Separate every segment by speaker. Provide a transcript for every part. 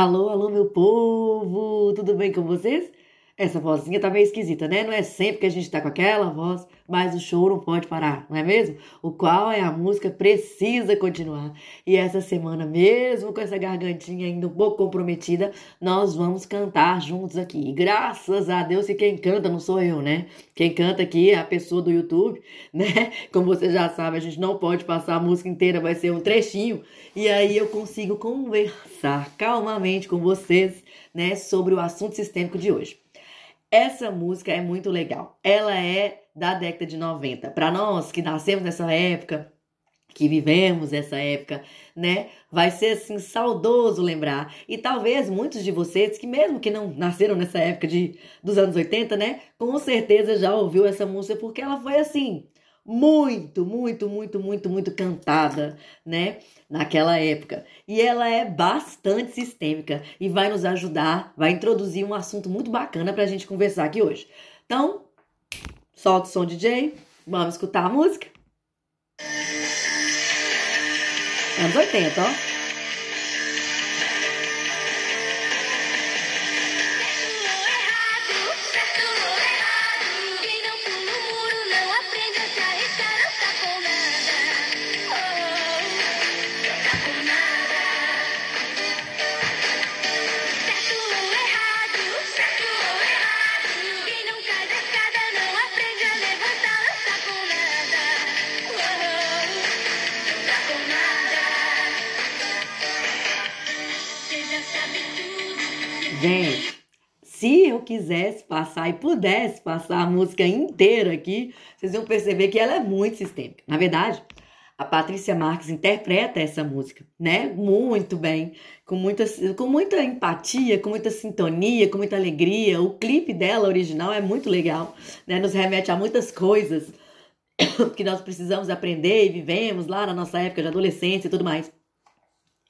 Speaker 1: Alô, alô, meu povo! Tudo bem com vocês? Essa vozinha tá meio esquisita, né? Não é sempre que a gente tá com aquela voz, mas o show não pode parar, não é mesmo? O qual é a música precisa continuar. E essa semana, mesmo com essa gargantinha ainda um pouco comprometida, nós vamos cantar juntos aqui. E graças a Deus que quem canta não sou eu, né? Quem canta aqui é a pessoa do YouTube, né? Como você já sabe, a gente não pode passar a música inteira, vai ser um trechinho. E aí eu consigo conversar calmamente com vocês, né, sobre o assunto sistêmico de hoje. Essa música é muito legal. Ela é da década de 90. Para nós que nascemos nessa época, que vivemos essa época, né? Vai ser assim saudoso lembrar. E talvez muitos de vocês que mesmo que não nasceram nessa época de dos anos 80, né, com certeza já ouviu essa música porque ela foi assim, muito, muito, muito, muito, muito cantada, né? Naquela época. E ela é bastante sistêmica e vai nos ajudar, vai introduzir um assunto muito bacana pra gente conversar aqui hoje. Então, solta o som, DJ, vamos escutar a música. Anos 80, ó. Gente, se eu quisesse passar e pudesse passar a música inteira aqui, vocês iam perceber que ela é muito sistêmica. Na verdade, a Patrícia Marques interpreta essa música, né? Muito bem, com muita, com muita empatia, com muita sintonia, com muita alegria. O clipe dela original é muito legal, né? Nos remete a muitas coisas que nós precisamos aprender e vivemos lá na nossa época de adolescência e tudo mais.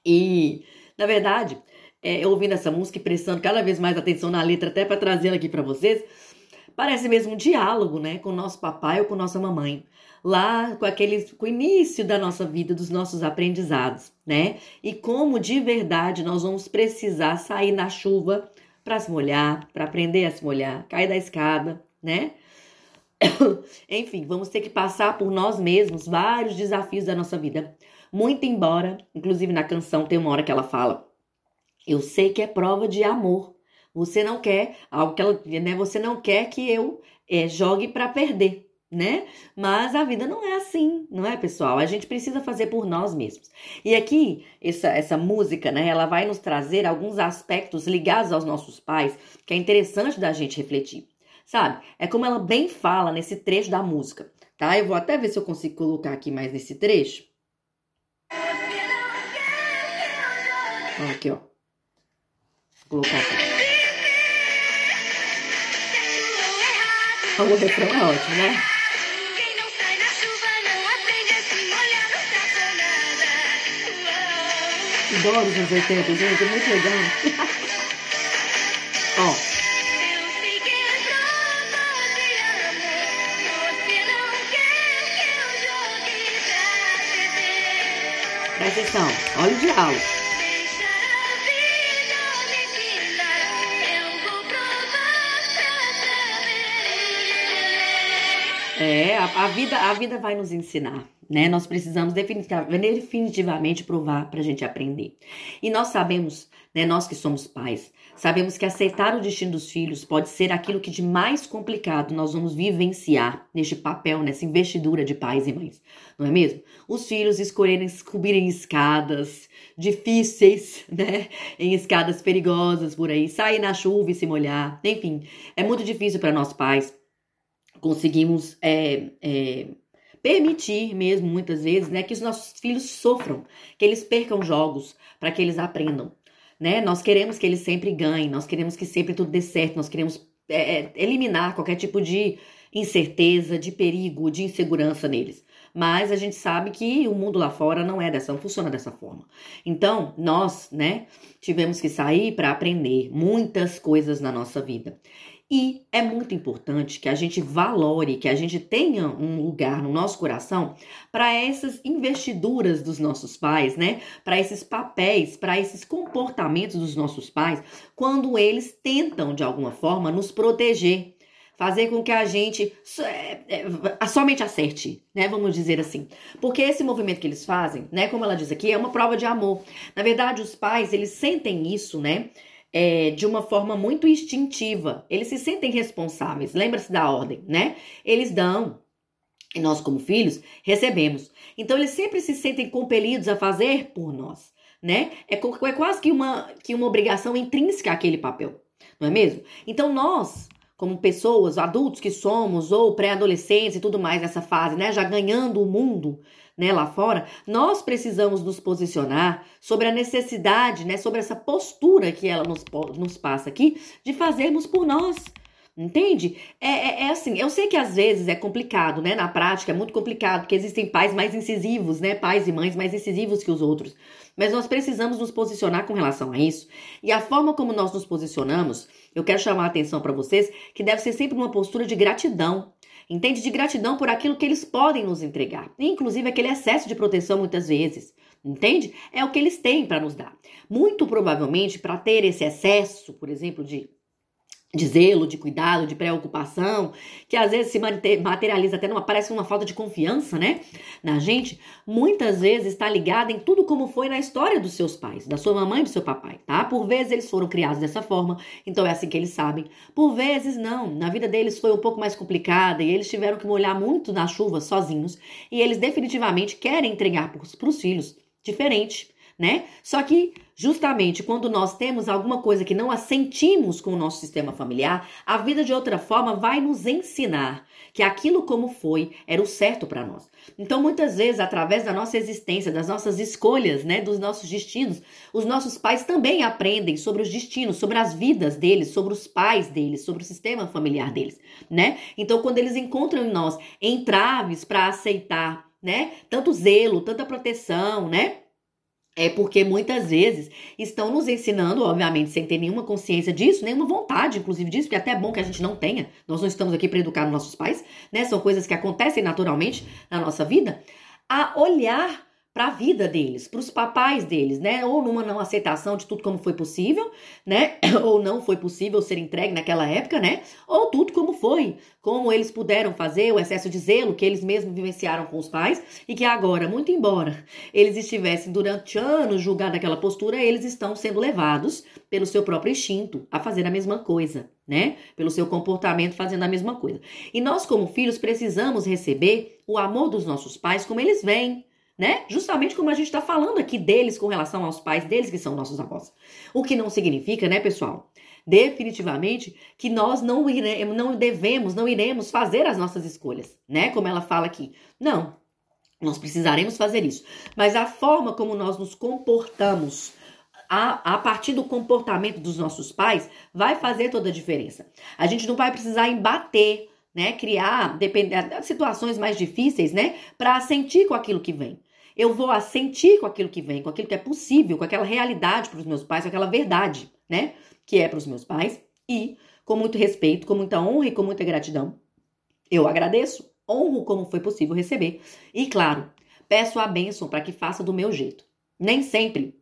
Speaker 1: E, na verdade, é, ouvindo essa música e prestando cada vez mais atenção na letra, até para trazê-la aqui para vocês, parece mesmo um diálogo, né, com o nosso papai ou com nossa mamãe, lá com aquele, com o início da nossa vida, dos nossos aprendizados, né, e como de verdade nós vamos precisar sair na chuva para se molhar, para aprender a se molhar, cair da escada, né? Enfim, vamos ter que passar por nós mesmos vários desafios da nossa vida. Muito embora, inclusive na canção tem uma hora que ela fala eu sei que é prova de amor. Você não quer algo que ela, né? Você não quer que eu é, jogue para perder, né? Mas a vida não é assim, não é, pessoal? A gente precisa fazer por nós mesmos. E aqui essa essa música, né? Ela vai nos trazer alguns aspectos ligados aos nossos pais que é interessante da gente refletir, sabe? É como ela bem fala nesse trecho da música, tá? Eu vou até ver se eu consigo colocar aqui mais nesse trecho. Aqui, ó colocar aqui. O refrão é ótimo, né? Adoro os anos 80, gente, é muito legal. Ó. Presta atenção, olha o diálogo. É, a, a, vida, a vida vai nos ensinar, né? Nós precisamos definitivamente provar para a gente aprender. E nós sabemos, né? Nós que somos pais, sabemos que aceitar o destino dos filhos pode ser aquilo que de mais complicado nós vamos vivenciar neste papel, nessa investidura de pais e mães, não é mesmo? Os filhos escolherem subirem escadas difíceis, né? Em escadas perigosas por aí, sair na chuva e se molhar, enfim, é muito difícil para nós pais conseguimos é, é, permitir mesmo, muitas vezes, né, que os nossos filhos sofram, que eles percam jogos, para que eles aprendam. Né? Nós queremos que eles sempre ganhem, nós queremos que sempre tudo dê certo, nós queremos é, é eliminar qualquer tipo de incerteza, de perigo, de insegurança neles. Mas a gente sabe que o mundo lá fora não é dessa, não funciona dessa forma. Então, nós, né, tivemos que sair para aprender muitas coisas na nossa vida. E é muito importante que a gente valore, que a gente tenha um lugar no nosso coração para essas investiduras dos nossos pais, né? Para esses papéis, para esses comportamentos dos nossos pais, quando eles tentam de alguma forma nos proteger, fazer com que a gente é, é, somente acerte, né? Vamos dizer assim. Porque esse movimento que eles fazem, né? Como ela diz aqui, é uma prova de amor. Na verdade, os pais, eles sentem isso, né? É, de uma forma muito instintiva. Eles se sentem responsáveis. Lembra-se da ordem, né? Eles dão. E nós, como filhos, recebemos. Então, eles sempre se sentem compelidos a fazer por nós, né? É, é quase que uma, que uma obrigação intrínseca àquele papel, não é mesmo? Então, nós, como pessoas, adultos que somos, ou pré-adolescentes e tudo mais nessa fase, né? Já ganhando o mundo, né, lá fora, nós precisamos nos posicionar sobre a necessidade, né, sobre essa postura que ela nos, nos passa aqui, de fazermos por nós. Entende? É, é, é, assim, eu sei que às vezes é complicado, né? Na prática é muito complicado, porque existem pais mais incisivos, né? Pais e mães mais incisivos que os outros. Mas nós precisamos nos posicionar com relação a isso. E a forma como nós nos posicionamos, eu quero chamar a atenção para vocês que deve ser sempre uma postura de gratidão entende? De gratidão por aquilo que eles podem nos entregar, inclusive aquele excesso de proteção muitas vezes. Entende? É o que eles têm para nos dar. Muito provavelmente, para ter esse excesso, por exemplo, de de zelo, de cuidado, de preocupação, que às vezes se materializa até numa parece uma falta de confiança, né, na gente, muitas vezes está ligada em tudo como foi na história dos seus pais, da sua mamãe e do seu papai, tá? Por vezes eles foram criados dessa forma, então é assim que eles sabem. Por vezes não, na vida deles foi um pouco mais complicada e eles tiveram que molhar muito na chuva sozinhos e eles definitivamente querem entregar para os filhos diferente né? Só que justamente quando nós temos alguma coisa que não assentimos com o nosso sistema familiar, a vida de outra forma vai nos ensinar que aquilo como foi era o certo para nós. Então, muitas vezes, através da nossa existência, das nossas escolhas, né, dos nossos destinos, os nossos pais também aprendem sobre os destinos, sobre as vidas deles, sobre os pais deles, sobre o sistema familiar deles, né? Então, quando eles encontram em nós entraves para aceitar, né, tanto zelo, tanta proteção, né? É porque muitas vezes estão nos ensinando, obviamente, sem ter nenhuma consciência disso, nenhuma vontade, inclusive, disso, porque até é bom que a gente não tenha. Nós não estamos aqui para educar nossos pais, né? São coisas que acontecem naturalmente na nossa vida. A olhar para a vida deles, para os papais deles, né? Ou numa não aceitação de tudo como foi possível, né? Ou não foi possível ser entregue naquela época, né? Ou tudo como foi, como eles puderam fazer, o excesso de zelo que eles mesmos vivenciaram com os pais e que agora, muito embora eles estivessem durante anos julgando aquela postura, eles estão sendo levados pelo seu próprio instinto a fazer a mesma coisa, né? Pelo seu comportamento fazendo a mesma coisa. E nós, como filhos, precisamos receber o amor dos nossos pais como eles vêm né? Justamente como a gente está falando aqui deles com relação aos pais deles, que são nossos avós. O que não significa, né, pessoal? Definitivamente que nós não, não devemos, não iremos fazer as nossas escolhas, né? Como ela fala aqui. Não, nós precisaremos fazer isso. Mas a forma como nós nos comportamos a, a, partir do comportamento dos nossos pais vai fazer toda a diferença. A gente não vai precisar embater, né? Criar depender, situações mais difíceis, né? Para sentir com aquilo que vem. Eu vou assentir com aquilo que vem, com aquilo que é possível, com aquela realidade para os meus pais, com aquela verdade, né? Que é para os meus pais. E, com muito respeito, com muita honra e com muita gratidão, eu agradeço, honro como foi possível receber. E, claro, peço a bênção para que faça do meu jeito. Nem sempre,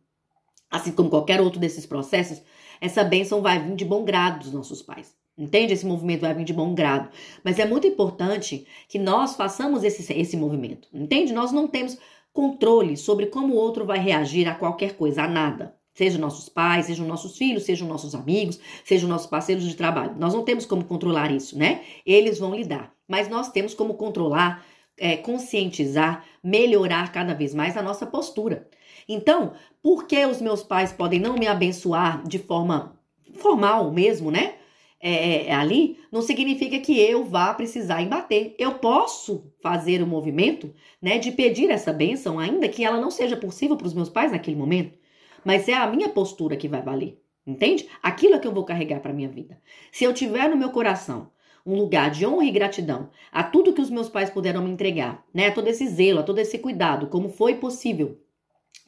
Speaker 1: assim como qualquer outro desses processos, essa bênção vai vir de bom grado dos nossos pais. Entende? Esse movimento vai vir de bom grado. Mas é muito importante que nós façamos esse, esse movimento. Entende? Nós não temos controle sobre como o outro vai reagir a qualquer coisa, a nada. Seja nossos pais, sejam nossos filhos, sejam nossos amigos, sejam nossos parceiros de trabalho. Nós não temos como controlar isso, né? Eles vão lidar. Mas nós temos como controlar, é, conscientizar, melhorar cada vez mais a nossa postura. Então, por que os meus pais podem não me abençoar de forma formal mesmo, né? É, é, é, ali, não significa que eu vá precisar embater. Eu posso fazer o movimento né, de pedir essa bênção, ainda que ela não seja possível para os meus pais naquele momento. Mas é a minha postura que vai valer. Entende? Aquilo é que eu vou carregar para minha vida. Se eu tiver no meu coração um lugar de honra e gratidão a tudo que os meus pais puderam me entregar, né? A todo esse zelo, a todo esse cuidado, como foi possível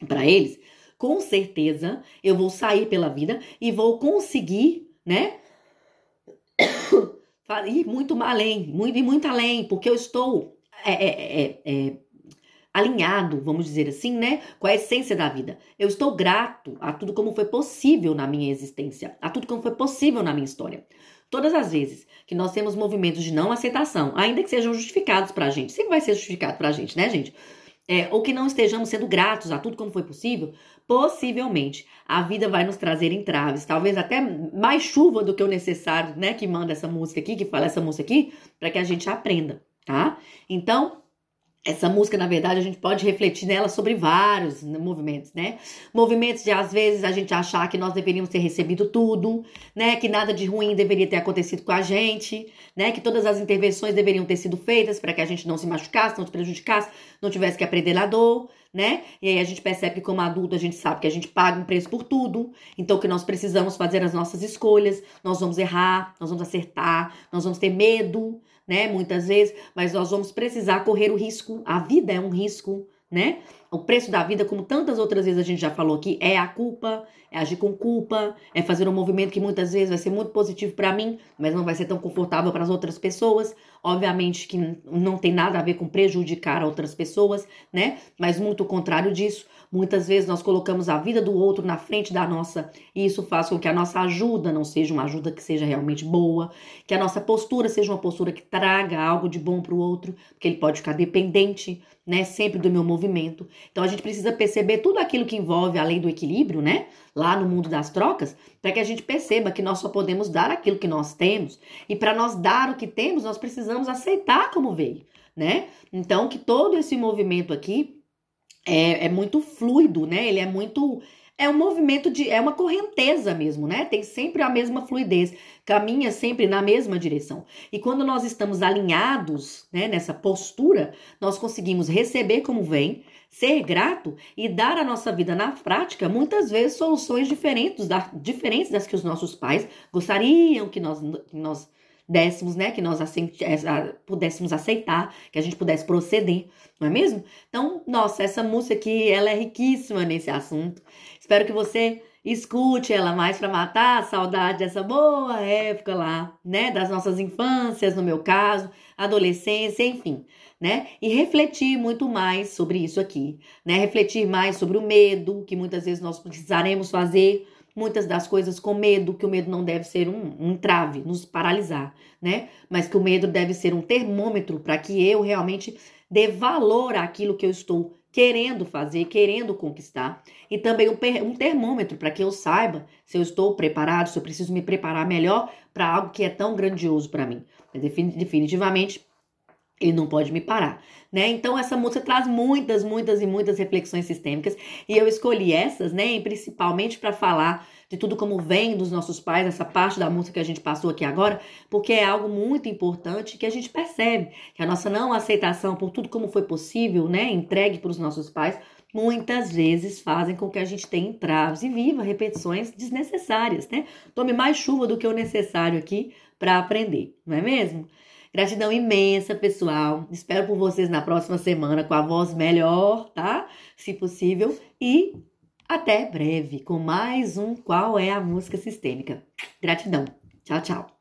Speaker 1: para eles, com certeza eu vou sair pela vida e vou conseguir, né? ir muito além, muito e muito além, porque eu estou é, é, é, é, alinhado, vamos dizer assim, né, com a essência da vida. Eu estou grato a tudo como foi possível na minha existência, a tudo como foi possível na minha história. Todas as vezes que nós temos movimentos de não aceitação, ainda que sejam justificados pra gente, sempre vai ser justificado pra gente, né, gente? É, ou que não estejamos sendo gratos a tudo como foi possível, possivelmente a vida vai nos trazer entraves, talvez até mais chuva do que o necessário, né? Que manda essa música aqui, que fala essa música aqui, para que a gente aprenda, tá? Então, essa música, na verdade, a gente pode refletir nela sobre vários movimentos, né? Movimentos de, às vezes, a gente achar que nós deveríamos ter recebido tudo, né? Que nada de ruim deveria ter acontecido com a gente, né? Que todas as intervenções deveriam ter sido feitas para que a gente não se machucasse, não se prejudicasse, não tivesse que aprender na dor, né? E aí a gente percebe que, como adulto, a gente sabe que a gente paga um preço por tudo, então que nós precisamos fazer as nossas escolhas, nós vamos errar, nós vamos acertar, nós vamos ter medo, né? Muitas vezes, mas nós vamos precisar correr o risco. A vida é um risco, né? O preço da vida, como tantas outras vezes a gente já falou aqui, é a culpa, é agir com culpa, é fazer um movimento que muitas vezes vai ser muito positivo para mim, mas não vai ser tão confortável para as outras pessoas. Obviamente que não tem nada a ver com prejudicar outras pessoas, né? Mas muito o contrário disso. Muitas vezes nós colocamos a vida do outro na frente da nossa, e isso faz com que a nossa ajuda não seja uma ajuda que seja realmente boa, que a nossa postura seja uma postura que traga algo de bom para o outro, porque ele pode ficar dependente, né, sempre do meu movimento. Então a gente precisa perceber tudo aquilo que envolve a lei do equilíbrio, né, lá no mundo das trocas, para que a gente perceba que nós só podemos dar aquilo que nós temos, e para nós dar o que temos, nós precisamos aceitar como veio, né? Então que todo esse movimento aqui é, é muito fluido, né? Ele é muito. É um movimento de. É uma correnteza mesmo, né? Tem sempre a mesma fluidez, caminha sempre na mesma direção. E quando nós estamos alinhados, né, nessa postura, nós conseguimos receber como vem, ser grato e dar à nossa vida na prática, muitas vezes, soluções diferentes, da, diferentes das que os nossos pais gostariam que nós, que nós dessemos, né, que nós é, pudéssemos aceitar, que a gente pudesse proceder, não é mesmo? Então, nossa, essa música aqui, ela é riquíssima nesse assunto. Espero que você escute ela mais para matar a saudade dessa boa época lá, né, das nossas infâncias, no meu caso, adolescência, enfim, né? E refletir muito mais sobre isso aqui, né? Refletir mais sobre o medo que muitas vezes nós precisaremos fazer muitas das coisas com medo, que o medo não deve ser um, um trave, nos paralisar, né? Mas que o medo deve ser um termômetro para que eu realmente dê valor àquilo que eu estou querendo fazer, querendo conquistar, e também um, um termômetro para que eu saiba se eu estou preparado, se eu preciso me preparar melhor para algo que é tão grandioso para mim. Definitivamente ele não pode me parar, né? Então essa música traz muitas, muitas e muitas reflexões sistêmicas e eu escolhi essas, né, principalmente para falar de tudo como vem dos nossos pais, essa parte da música que a gente passou aqui agora, porque é algo muito importante que a gente percebe que a nossa não aceitação por tudo como foi possível, né, entregue para os nossos pais, muitas vezes fazem com que a gente tenha entraves e viva repetições desnecessárias, né? Tome mais chuva do que o necessário aqui para aprender, não é mesmo? Gratidão imensa, pessoal. Espero por vocês na próxima semana com a voz melhor, tá? Se possível. E até breve com mais um Qual é a Música Sistêmica. Gratidão. Tchau, tchau.